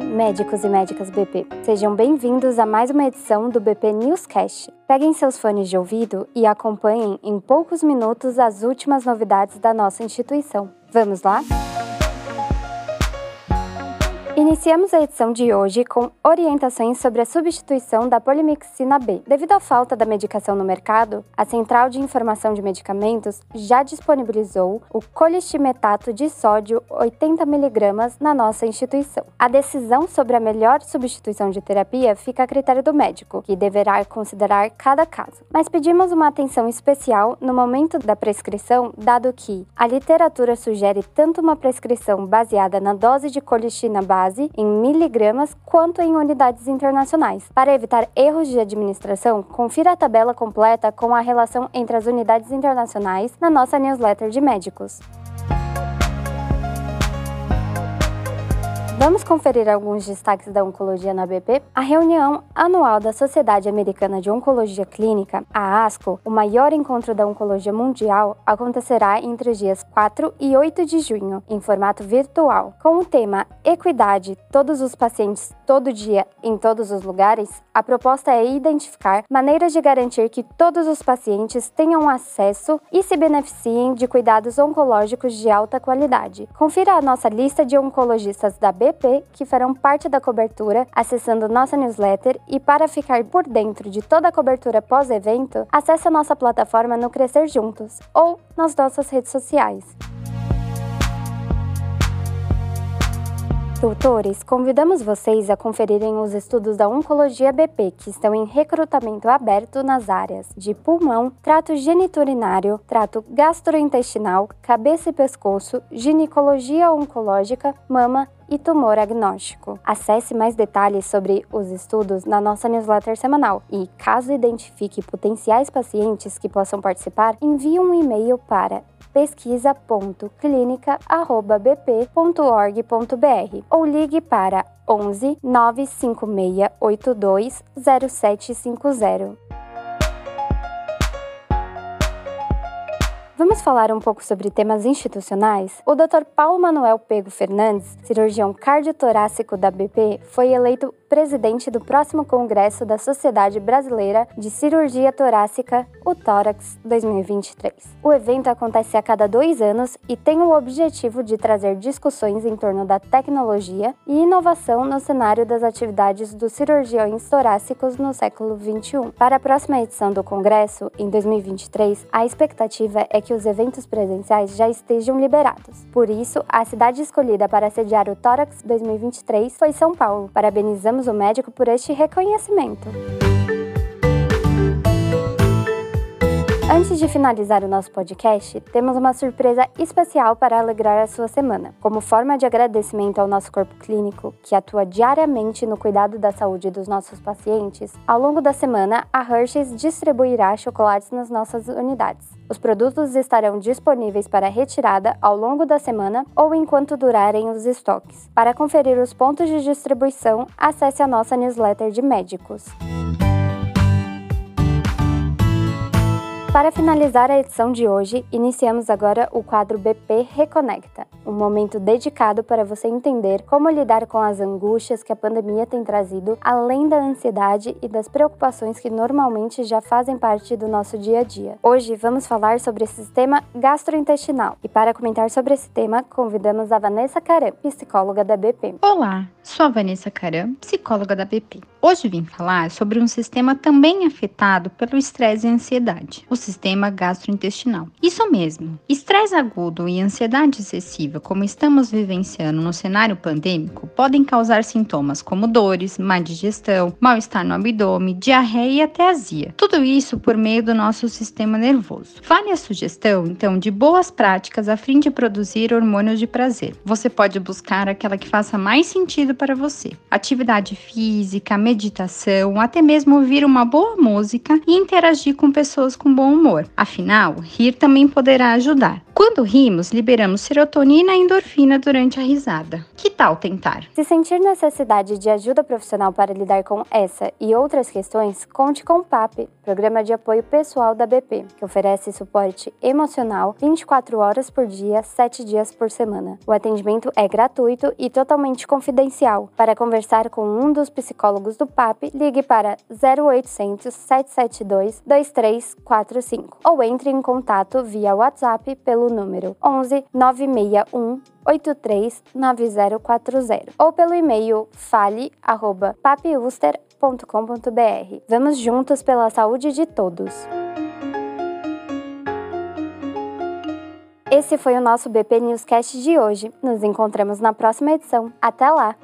Médicos e médicas BP. Sejam bem-vindos a mais uma edição do BP Newscast. Peguem seus fones de ouvido e acompanhem em poucos minutos as últimas novidades da nossa instituição. Vamos lá? Iniciamos a edição de hoje com orientações sobre a substituição da polimixina B. Devido à falta da medicação no mercado, a Central de Informação de Medicamentos já disponibilizou o colistimetato de sódio 80mg na nossa instituição. A decisão sobre a melhor substituição de terapia fica a critério do médico, que deverá considerar cada caso. Mas pedimos uma atenção especial no momento da prescrição, dado que a literatura sugere tanto uma prescrição baseada na dose de colistina base em miligramas quanto em unidades internacionais. Para evitar erros de administração, confira a tabela completa com a relação entre as unidades internacionais na nossa newsletter de médicos. Vamos conferir alguns destaques da oncologia na BP? A reunião anual da Sociedade Americana de Oncologia Clínica, a ASCO, o maior encontro da oncologia mundial, acontecerá entre os dias 4 e 8 de junho, em formato virtual. Com o tema Equidade, todos os pacientes, todo dia, em todos os lugares, a proposta é identificar maneiras de garantir que todos os pacientes tenham acesso e se beneficiem de cuidados oncológicos de alta qualidade. Confira a nossa lista de oncologistas da BP que farão parte da cobertura acessando nossa newsletter e para ficar por dentro de toda a cobertura pós-evento, acesse a nossa plataforma no Crescer Juntos ou nas nossas redes sociais. Doutores, convidamos vocês a conferirem os estudos da Oncologia BP que estão em recrutamento aberto nas áreas de pulmão, trato geniturinário, trato gastrointestinal, cabeça e pescoço, ginecologia oncológica, mama e tumor agnóstico. Acesse mais detalhes sobre os estudos na nossa newsletter semanal e, caso identifique potenciais pacientes que possam participar, envie um e-mail para pesquisa.clinica@bp.org.br ou ligue para 11 956 82 Vamos falar um pouco sobre temas institucionais? O Dr. Paulo Manuel Pego Fernandes, cirurgião cardiotorácico da BP, foi eleito presidente do próximo congresso da Sociedade Brasileira de Cirurgia Torácica, o Tórax 2023. O evento acontece a cada dois anos e tem o objetivo de trazer discussões em torno da tecnologia e inovação no cenário das atividades dos cirurgiões torácicos no século XXI. Para a próxima edição do congresso, em 2023, a expectativa é que os eventos presenciais já estejam liberados. Por isso, a cidade escolhida para sediar o Tórax 2023 foi São Paulo. Parabenizamos o médico por este reconhecimento. Antes de finalizar o nosso podcast, temos uma surpresa especial para alegrar a sua semana. Como forma de agradecimento ao nosso corpo clínico, que atua diariamente no cuidado da saúde dos nossos pacientes, ao longo da semana, a Hershey's distribuirá chocolates nas nossas unidades. Os produtos estarão disponíveis para retirada ao longo da semana ou enquanto durarem os estoques. Para conferir os pontos de distribuição, acesse a nossa newsletter de médicos. Para finalizar a edição de hoje, iniciamos agora o quadro BP Reconecta, um momento dedicado para você entender como lidar com as angústias que a pandemia tem trazido, além da ansiedade e das preocupações que normalmente já fazem parte do nosso dia a dia. Hoje vamos falar sobre o sistema gastrointestinal e para comentar sobre esse tema, convidamos a Vanessa Caram, psicóloga da BP. Olá, sou a Vanessa Caram, psicóloga da BP. Hoje vim falar sobre um sistema também afetado pelo estresse e ansiedade, o sistema gastrointestinal. Isso mesmo, estresse agudo e ansiedade excessiva, como estamos vivenciando no cenário pandêmico, podem causar sintomas como dores, má digestão, mal-estar no abdômen, diarreia e até azia. Tudo isso por meio do nosso sistema nervoso. Vale a sugestão, então, de boas práticas a fim de produzir hormônios de prazer. Você pode buscar aquela que faça mais sentido para você. Atividade física, meditação, meditação, até mesmo ouvir uma boa música e interagir com pessoas com bom humor. Afinal, rir também poderá ajudar. Quando rimos, liberamos serotonina e endorfina durante a risada. Que tal tentar? Se sentir necessidade de ajuda profissional para lidar com essa e outras questões, conte com o PAP, Programa de Apoio Pessoal da BP, que oferece suporte emocional 24 horas por dia, 7 dias por semana. O atendimento é gratuito e totalmente confidencial. Para conversar com um dos psicólogos do PAP, ligue para 0800 772 2345 ou entre em contato via WhatsApp pelo número 11 961 839040 ou pelo e-mail fale@papiuster.com.br. Vamos juntos pela saúde de todos. Esse foi o nosso BP Newscast de hoje. Nos encontramos na próxima edição. Até lá!